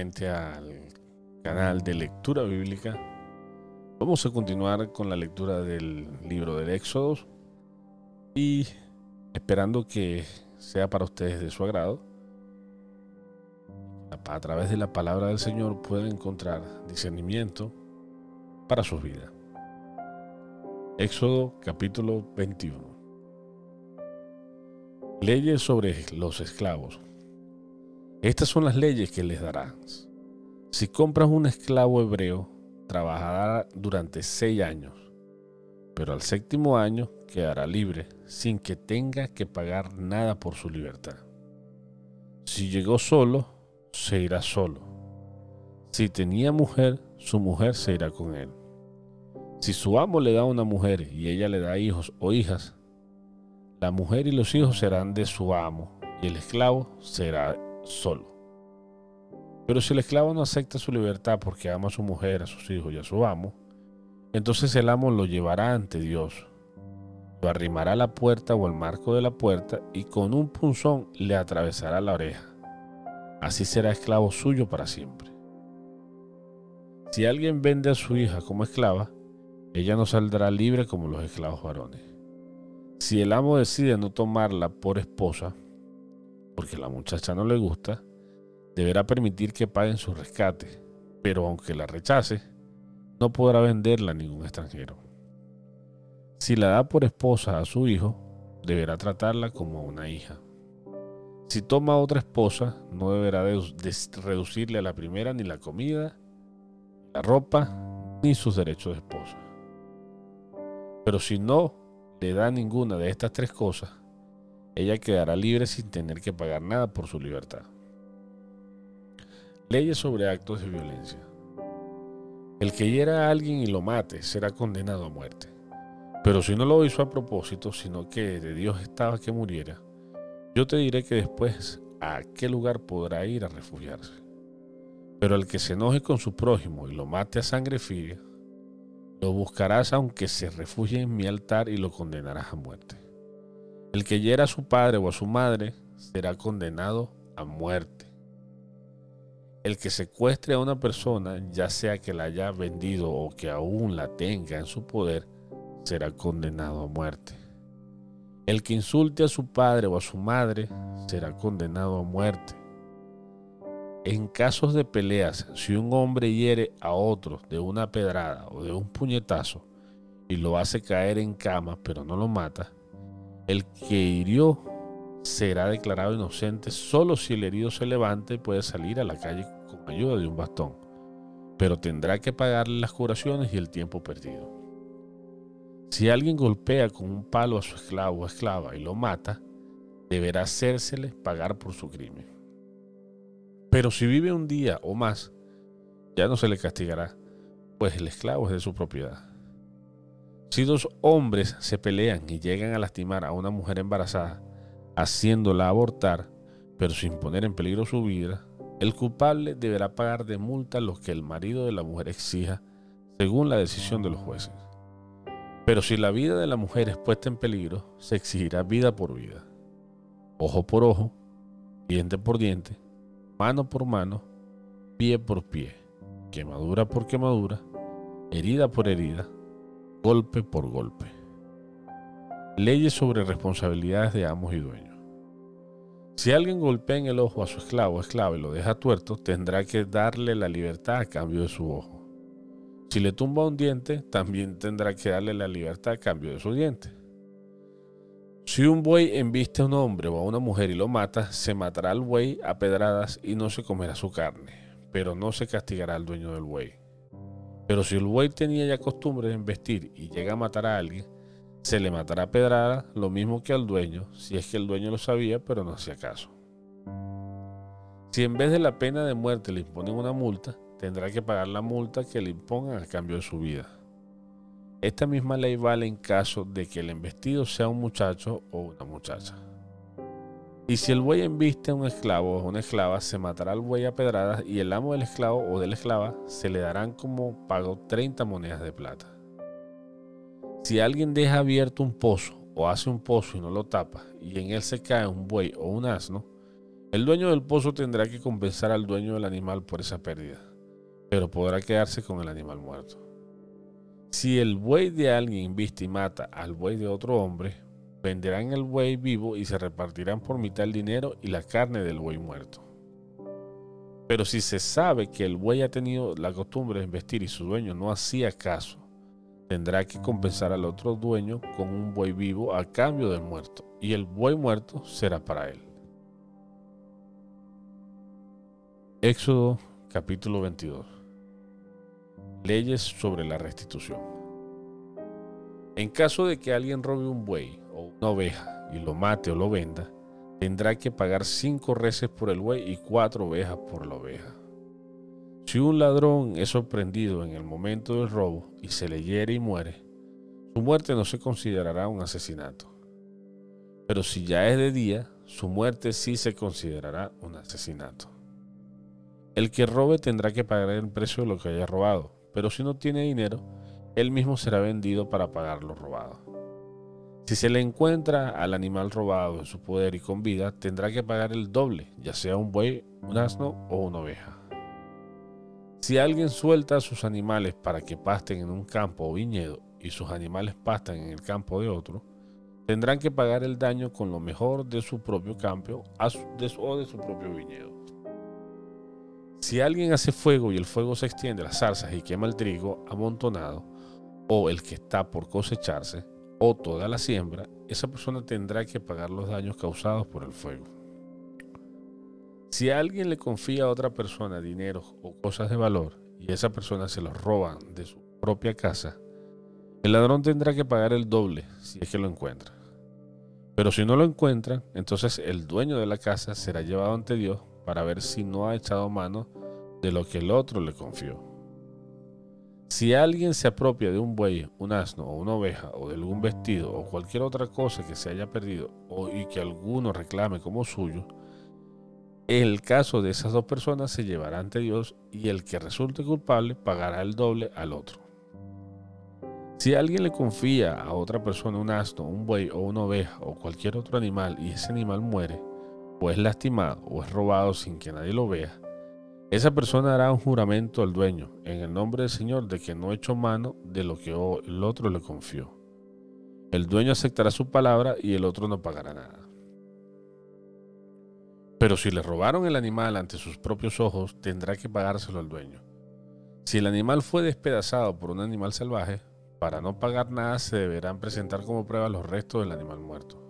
Al canal de lectura bíblica. Vamos a continuar con la lectura del libro del Éxodo y esperando que sea para ustedes de su agrado. A través de la palabra del Señor pueden encontrar discernimiento para sus vidas. Éxodo capítulo 21. Leyes sobre los esclavos. Estas son las leyes que les darás. Si compras un esclavo hebreo, trabajará durante seis años, pero al séptimo año quedará libre sin que tenga que pagar nada por su libertad. Si llegó solo, se irá solo. Si tenía mujer, su mujer se irá con él. Si su amo le da una mujer y ella le da hijos o hijas, la mujer y los hijos serán de su amo y el esclavo será solo. Pero si el esclavo no acepta su libertad porque ama a su mujer, a sus hijos y a su amo, entonces el amo lo llevará ante Dios, lo arrimará a la puerta o al marco de la puerta y con un punzón le atravesará la oreja. Así será esclavo suyo para siempre. Si alguien vende a su hija como esclava, ella no saldrá libre como los esclavos varones. Si el amo decide no tomarla por esposa, porque la muchacha no le gusta, deberá permitir que paguen su rescate, pero aunque la rechace, no podrá venderla a ningún extranjero. Si la da por esposa a su hijo, deberá tratarla como una hija. Si toma a otra esposa, no deberá reducirle a la primera ni la comida, la ropa, ni sus derechos de esposa. Pero si no le da ninguna de estas tres cosas, ella quedará libre sin tener que pagar nada por su libertad. Leyes sobre actos de violencia. El que hiera a alguien y lo mate será condenado a muerte. Pero si no lo hizo a propósito, sino que de Dios estaba que muriera, yo te diré que después a qué lugar podrá ir a refugiarse. Pero el que se enoje con su prójimo y lo mate a sangre fría, lo buscarás aunque se refugie en mi altar y lo condenarás a muerte. El que hiera a su padre o a su madre será condenado a muerte. El que secuestre a una persona, ya sea que la haya vendido o que aún la tenga en su poder, será condenado a muerte. El que insulte a su padre o a su madre será condenado a muerte. En casos de peleas, si un hombre hiere a otro de una pedrada o de un puñetazo y lo hace caer en cama pero no lo mata, el que hirió será declarado inocente solo si el herido se levante y puede salir a la calle con ayuda de un bastón, pero tendrá que pagarle las curaciones y el tiempo perdido. Si alguien golpea con un palo a su esclavo o esclava y lo mata, deberá hacérsele pagar por su crimen. Pero si vive un día o más, ya no se le castigará, pues el esclavo es de su propiedad. Si dos hombres se pelean y llegan a lastimar a una mujer embarazada, haciéndola abortar, pero sin poner en peligro su vida, el culpable deberá pagar de multa lo que el marido de la mujer exija, según la decisión de los jueces. Pero si la vida de la mujer es puesta en peligro, se exigirá vida por vida, ojo por ojo, diente por diente, mano por mano, pie por pie, quemadura por quemadura, herida por herida, golpe por golpe. Leyes sobre responsabilidades de amos y dueños. Si alguien golpea en el ojo a su esclavo o esclava y lo deja tuerto, tendrá que darle la libertad a cambio de su ojo. Si le tumba un diente, también tendrá que darle la libertad a cambio de su diente. Si un buey embiste a un hombre o a una mujer y lo mata, se matará al buey a pedradas y no se comerá su carne, pero no se castigará al dueño del buey. Pero si el buey tenía ya costumbre de embestir y llega a matar a alguien, se le matará a pedradas lo mismo que al dueño, si es que el dueño lo sabía pero no hacía caso. Si en vez de la pena de muerte le imponen una multa, tendrá que pagar la multa que le impongan a cambio de su vida. Esta misma ley vale en caso de que el embestido sea un muchacho o una muchacha. Y si el buey embiste a un esclavo o una esclava, se matará al buey a pedradas y el amo del esclavo o de la esclava se le darán como pago 30 monedas de plata. Si alguien deja abierto un pozo o hace un pozo y no lo tapa y en él se cae un buey o un asno, El dueño del pozo tendrá que compensar al dueño del animal por esa pérdida, pero podrá quedarse con el animal muerto. Si el buey de alguien viste y mata al buey de otro hombre, venderán el buey vivo y se repartirán por mitad el dinero y la carne del buey muerto. Pero si se sabe que el buey ha tenido la costumbre de investir y su dueño no hacía caso, tendrá que compensar al otro dueño con un buey vivo a cambio del muerto, y el buey muerto será para él. Éxodo capítulo 22. Leyes sobre la restitución. En caso de que alguien robe un buey o una oveja y lo mate o lo venda, tendrá que pagar cinco reses por el buey y cuatro ovejas por la oveja. Si un ladrón es sorprendido en el momento del robo y se le hiere y muere, su muerte no se considerará un asesinato. Pero si ya es de día, su muerte sí se considerará un asesinato. El que robe tendrá que pagar el precio de lo que haya robado, pero si no tiene dinero, él mismo será vendido para pagar lo robado. Si se le encuentra al animal robado en su poder y con vida, tendrá que pagar el doble, ya sea un buey, un asno o una oveja. Si alguien suelta a sus animales para que pasten en un campo o viñedo y sus animales pastan en el campo de otro, tendrán que pagar el daño con lo mejor de su propio campo o de su propio viñedo. Si alguien hace fuego y el fuego se extiende a las zarzas y quema el trigo amontonado, o el que está por cosecharse, o toda la siembra, esa persona tendrá que pagar los daños causados por el fuego. Si alguien le confía a otra persona dinero o cosas de valor y esa persona se los roba de su propia casa, el ladrón tendrá que pagar el doble si es que lo encuentra. Pero si no lo encuentra, entonces el dueño de la casa será llevado ante Dios para ver si no ha echado mano de lo que el otro le confió. Si alguien se apropia de un buey, un asno o una oveja o de algún vestido o cualquier otra cosa que se haya perdido o, y que alguno reclame como suyo, el caso de esas dos personas se llevará ante Dios y el que resulte culpable pagará el doble al otro. Si alguien le confía a otra persona un asno, un buey o una oveja o cualquier otro animal y ese animal muere, o es lastimado o es robado sin que nadie lo vea, esa persona hará un juramento al dueño en el nombre del Señor de que no echó mano de lo que el otro le confió. El dueño aceptará su palabra y el otro no pagará nada. Pero si le robaron el animal ante sus propios ojos, tendrá que pagárselo al dueño. Si el animal fue despedazado por un animal salvaje, para no pagar nada se deberán presentar como prueba los restos del animal muerto.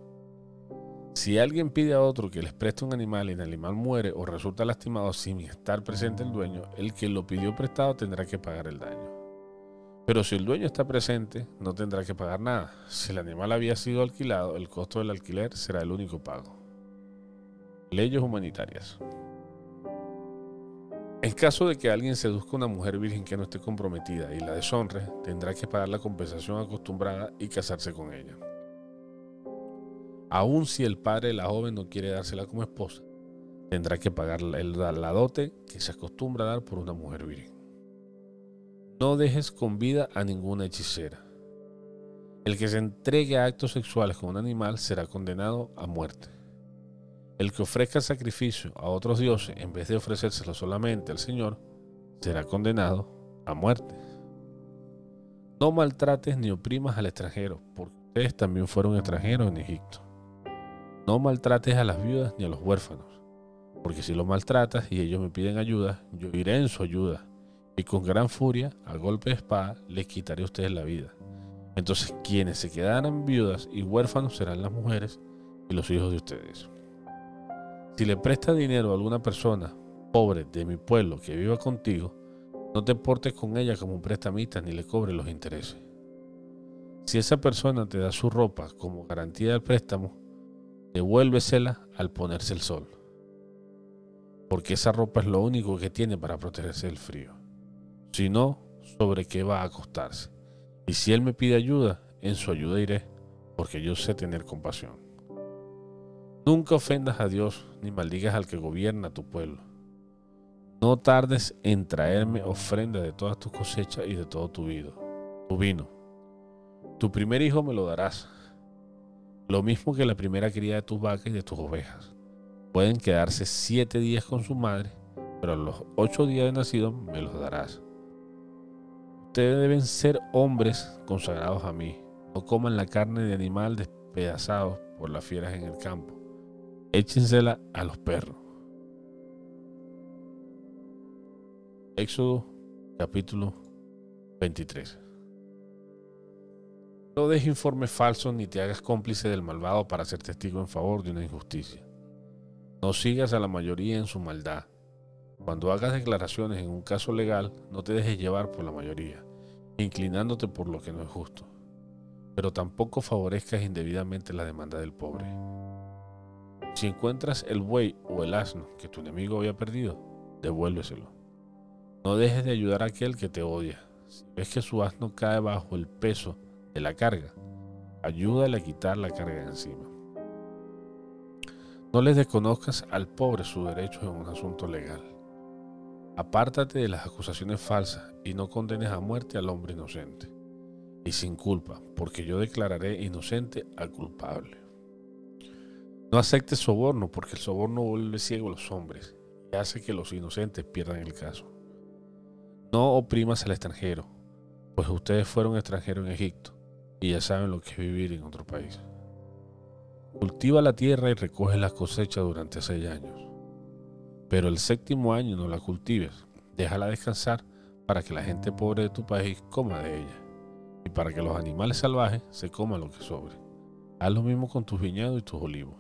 Si alguien pide a otro que les preste un animal y el animal muere o resulta lastimado sin estar presente el dueño, el que lo pidió prestado tendrá que pagar el daño. Pero si el dueño está presente, no tendrá que pagar nada. Si el animal había sido alquilado, el costo del alquiler será el único pago. Leyes humanitarias. En caso de que alguien seduzca a una mujer virgen que no esté comprometida y la deshonre, tendrá que pagar la compensación acostumbrada y casarse con ella. Aun si el padre de la joven no quiere dársela como esposa, tendrá que pagar la dote que se acostumbra a dar por una mujer virgen. No dejes con vida a ninguna hechicera. El que se entregue a actos sexuales con un animal será condenado a muerte. El que ofrezca sacrificio a otros dioses en vez de ofrecérselo solamente al Señor será condenado a muerte. No maltrates ni oprimas al extranjero, porque ustedes también fueron extranjeros en Egipto. No maltrates a las viudas ni a los huérfanos, porque si los maltratas y ellos me piden ayuda, yo iré en su ayuda, y con gran furia, a golpe de espada, les quitaré a ustedes la vida. Entonces quienes se quedarán viudas y huérfanos serán las mujeres y los hijos de ustedes. Si le prestas dinero a alguna persona pobre de mi pueblo que viva contigo, no te portes con ella como un prestamista ni le cobres los intereses. Si esa persona te da su ropa como garantía del préstamo, devuélvesela al ponerse el sol, porque esa ropa es lo único que tiene para protegerse del frío. Si no, ¿sobre qué va a acostarse? Y si él me pide ayuda, en su ayuda iré, porque yo sé tener compasión. Nunca ofendas a Dios ni maldigas al que gobierna tu pueblo. No tardes en traerme ofrenda de todas tus cosechas y de todo tu vino. Tu vino. Tu primer hijo me lo darás lo mismo que la primera cría de tus vacas y de tus ovejas. Pueden quedarse siete días con su madre, pero a los ocho días de nacido me los darás. Ustedes deben ser hombres consagrados a mí. No coman la carne de animal despedazado por las fieras en el campo. Échensela a los perros. Éxodo capítulo 23. No des informes falsos ni te hagas cómplice del malvado para ser testigo en favor de una injusticia. No sigas a la mayoría en su maldad. Cuando hagas declaraciones en un caso legal, no te dejes llevar por la mayoría, inclinándote por lo que no es justo. Pero tampoco favorezcas indebidamente la demanda del pobre. Si encuentras el buey o el asno que tu enemigo había perdido, devuélveselo. No dejes de ayudar a aquel que te odia. Si ves que su asno cae bajo el peso de la carga. Ayúdale a quitar la carga de encima. No les desconozcas al pobre su derecho en un asunto legal. Apártate de las acusaciones falsas y no condenes a muerte al hombre inocente y sin culpa, porque yo declararé inocente al culpable. No aceptes soborno, porque el soborno vuelve ciego a los hombres y hace que los inocentes pierdan el caso. No oprimas al extranjero, pues ustedes fueron extranjeros en Egipto y ya saben lo que es vivir en otro país. Cultiva la tierra y recoge las cosechas durante seis años. Pero el séptimo año no la cultives, déjala descansar para que la gente pobre de tu país coma de ella y para que los animales salvajes se coman lo que sobre. Haz lo mismo con tus viñedos y tus olivos.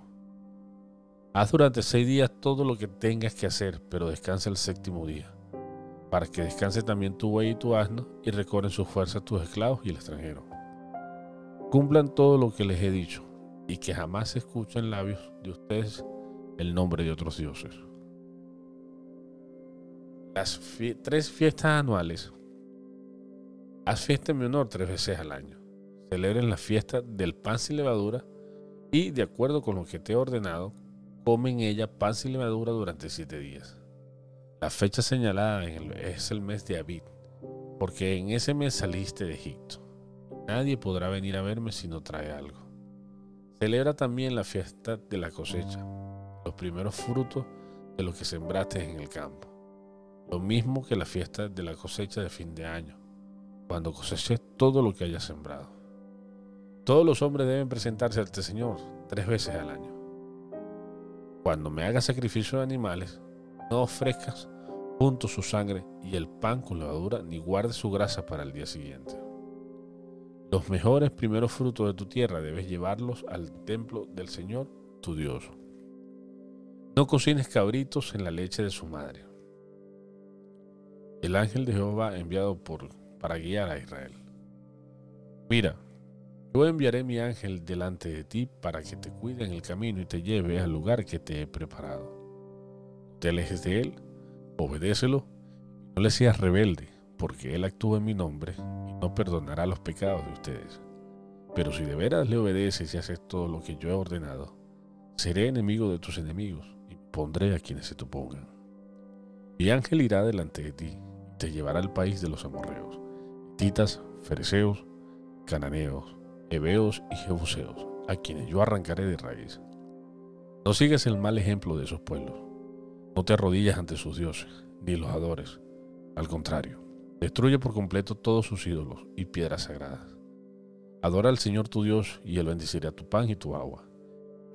Haz durante seis días todo lo que tengas que hacer, pero descansa el séptimo día, para que descanse también tu buey y tu asno y recobren sus fuerzas tus esclavos y el extranjero cumplan todo lo que les he dicho y que jamás se escuche en labios de ustedes el nombre de otros dioses. Las tres fiestas anuales. Haz fiesta en mi honor tres veces al año. Celebren la fiesta del pan sin levadura y, de acuerdo con lo que te he ordenado, comen ella pan sin levadura durante siete días. La fecha señalada es el mes de Abid, porque en ese mes saliste de Egipto. Nadie podrá venir a verme si no trae algo. Celebra también la fiesta de la cosecha, los primeros frutos de lo que sembraste en el campo. Lo mismo que la fiesta de la cosecha de fin de año, cuando coseches todo lo que hayas sembrado. Todos los hombres deben presentarse ante el Señor tres veces al año. Cuando me hagas sacrificio de animales, no ofrezcas junto su sangre y el pan con levadura, ni guardes su grasa para el día siguiente. Los mejores primeros frutos de tu tierra debes llevarlos al templo del Señor, tu Dios. No cocines cabritos en la leche de su madre. El ángel de Jehová enviado por, para guiar a Israel. Mira, yo enviaré mi ángel delante de ti para que te cuide en el camino y te lleve al lugar que te he preparado. Te alejes de él, obedécelo, no le seas rebelde porque Él actúa en mi nombre no perdonará los pecados de ustedes. Pero si de veras le obedeces y haces todo lo que yo he ordenado, seré enemigo de tus enemigos y pondré a quienes se te opongan. Mi ángel irá delante de ti y te llevará al país de los amorreos, titas, fereceos, cananeos, heveos y jebuseos, a quienes yo arrancaré de raíz. No sigas el mal ejemplo de esos pueblos. No te arrodillas ante sus dioses, ni los adores. Al contrario, Destruye por completo todos sus ídolos y piedras sagradas. Adora al Señor tu Dios y Él bendecirá tu pan y tu agua.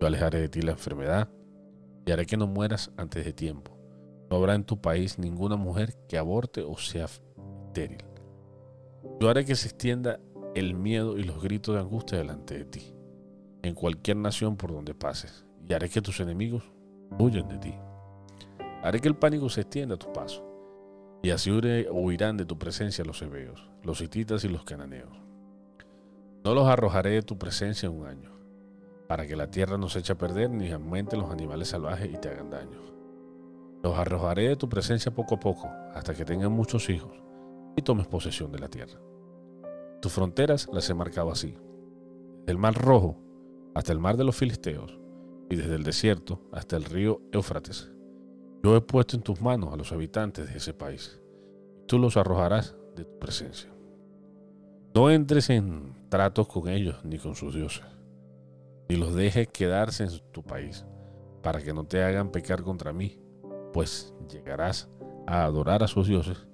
Yo alejaré de ti la enfermedad y haré que no mueras antes de tiempo. No habrá en tu país ninguna mujer que aborte o sea estéril. Yo haré que se extienda el miedo y los gritos de angustia delante de ti, en cualquier nación por donde pases, y haré que tus enemigos huyan de ti. Haré que el pánico se extienda a tu paso y así huirán de tu presencia los hebeos, los hititas y los cananeos. No los arrojaré de tu presencia en un año, para que la tierra no se eche a perder ni aumenten los animales salvajes y te hagan daño. Los arrojaré de tu presencia poco a poco, hasta que tengan muchos hijos y tomes posesión de la tierra. Tus fronteras las he marcado así, desde el mar rojo hasta el mar de los filisteos, y desde el desierto hasta el río Éufrates, yo he puesto en tus manos a los habitantes de ese país. Tú los arrojarás de tu presencia. No entres en tratos con ellos ni con sus dioses, ni los dejes quedarse en tu país, para que no te hagan pecar contra mí, pues llegarás a adorar a sus dioses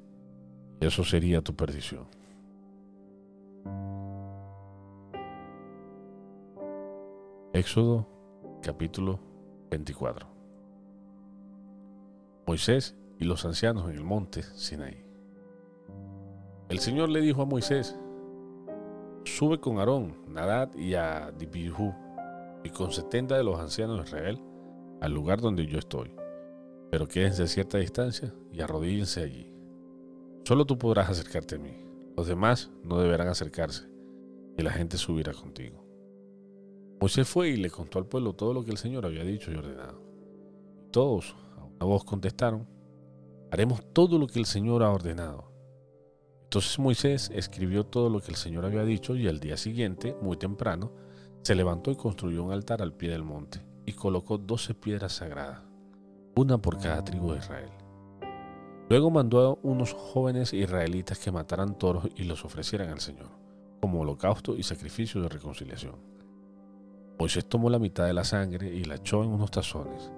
y eso sería tu perdición. Éxodo capítulo 24 Moisés y los ancianos en el monte Sinaí. El Señor le dijo a Moisés, sube con Aarón, Nadad y a Dibihu y con setenta de los ancianos de Israel al lugar donde yo estoy, pero quédense a cierta distancia y arrodíllense allí. Solo tú podrás acercarte a mí, los demás no deberán acercarse, y la gente subirá contigo. Moisés fue y le contó al pueblo todo lo que el Señor había dicho y ordenado. todos voz contestaron, haremos todo lo que el Señor ha ordenado. Entonces Moisés escribió todo lo que el Señor había dicho y al día siguiente, muy temprano, se levantó y construyó un altar al pie del monte y colocó doce piedras sagradas, una por cada tribu de Israel. Luego mandó a unos jóvenes israelitas que mataran toros y los ofrecieran al Señor, como holocausto y sacrificio de reconciliación. Moisés tomó la mitad de la sangre y la echó en unos tazones,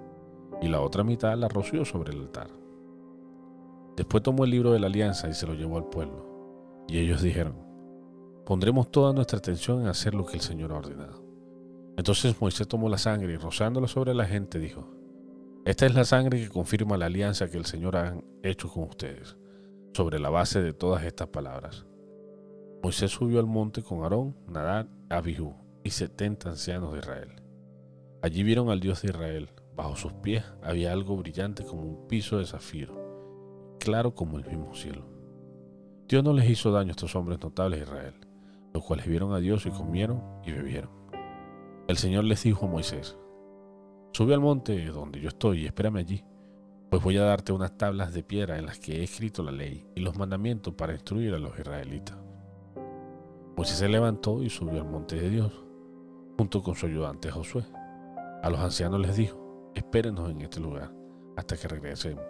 y la otra mitad la roció sobre el altar. Después tomó el libro de la alianza y se lo llevó al pueblo. Y ellos dijeron, pondremos toda nuestra atención en hacer lo que el Señor ha ordenado. Entonces Moisés tomó la sangre y rozándola sobre la gente dijo, esta es la sangre que confirma la alianza que el Señor ha hecho con ustedes, sobre la base de todas estas palabras. Moisés subió al monte con Aarón, Nadab, Abihu y setenta ancianos de Israel. Allí vieron al Dios de Israel. Bajo sus pies había algo brillante como un piso de zafiro claro como el mismo cielo. Dios no les hizo daño a estos hombres notables de Israel, los cuales vieron a Dios y comieron y bebieron. El Señor les dijo a Moisés, Sube al monte donde yo estoy y espérame allí, pues voy a darte unas tablas de piedra en las que he escrito la ley y los mandamientos para instruir a los israelitas. Moisés se levantó y subió al monte de Dios, junto con su ayudante Josué. A los ancianos les dijo, espérenos en este lugar hasta que regresemos.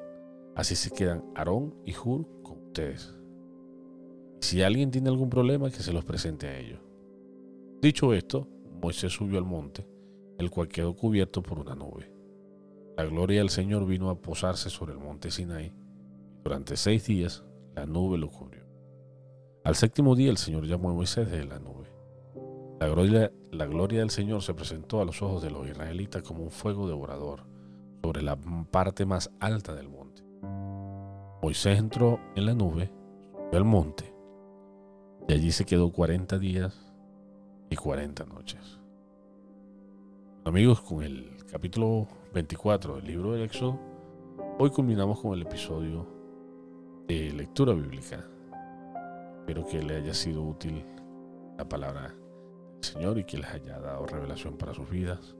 Así se quedan Aarón y Hur con ustedes. Si alguien tiene algún problema, que se los presente a ellos. Dicho esto, Moisés subió al monte, el cual quedó cubierto por una nube. La gloria del Señor vino a posarse sobre el monte Sinaí. Durante seis días la nube lo cubrió. Al séptimo día el Señor llamó a Moisés de la nube. La gloria, del Señor se presentó a los ojos de los israelitas como un fuego devorador sobre la parte más alta del monte. Moisés entró en la nube, subió al monte, y allí se quedó 40 días y 40 noches. Amigos, con el capítulo 24 del libro del Éxodo, hoy culminamos con el episodio de lectura bíblica. Espero que le haya sido útil la palabra Señor y que les haya dado revelación para sus vidas.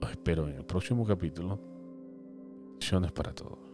Los espero en el próximo capítulo. Bendiciones para todos.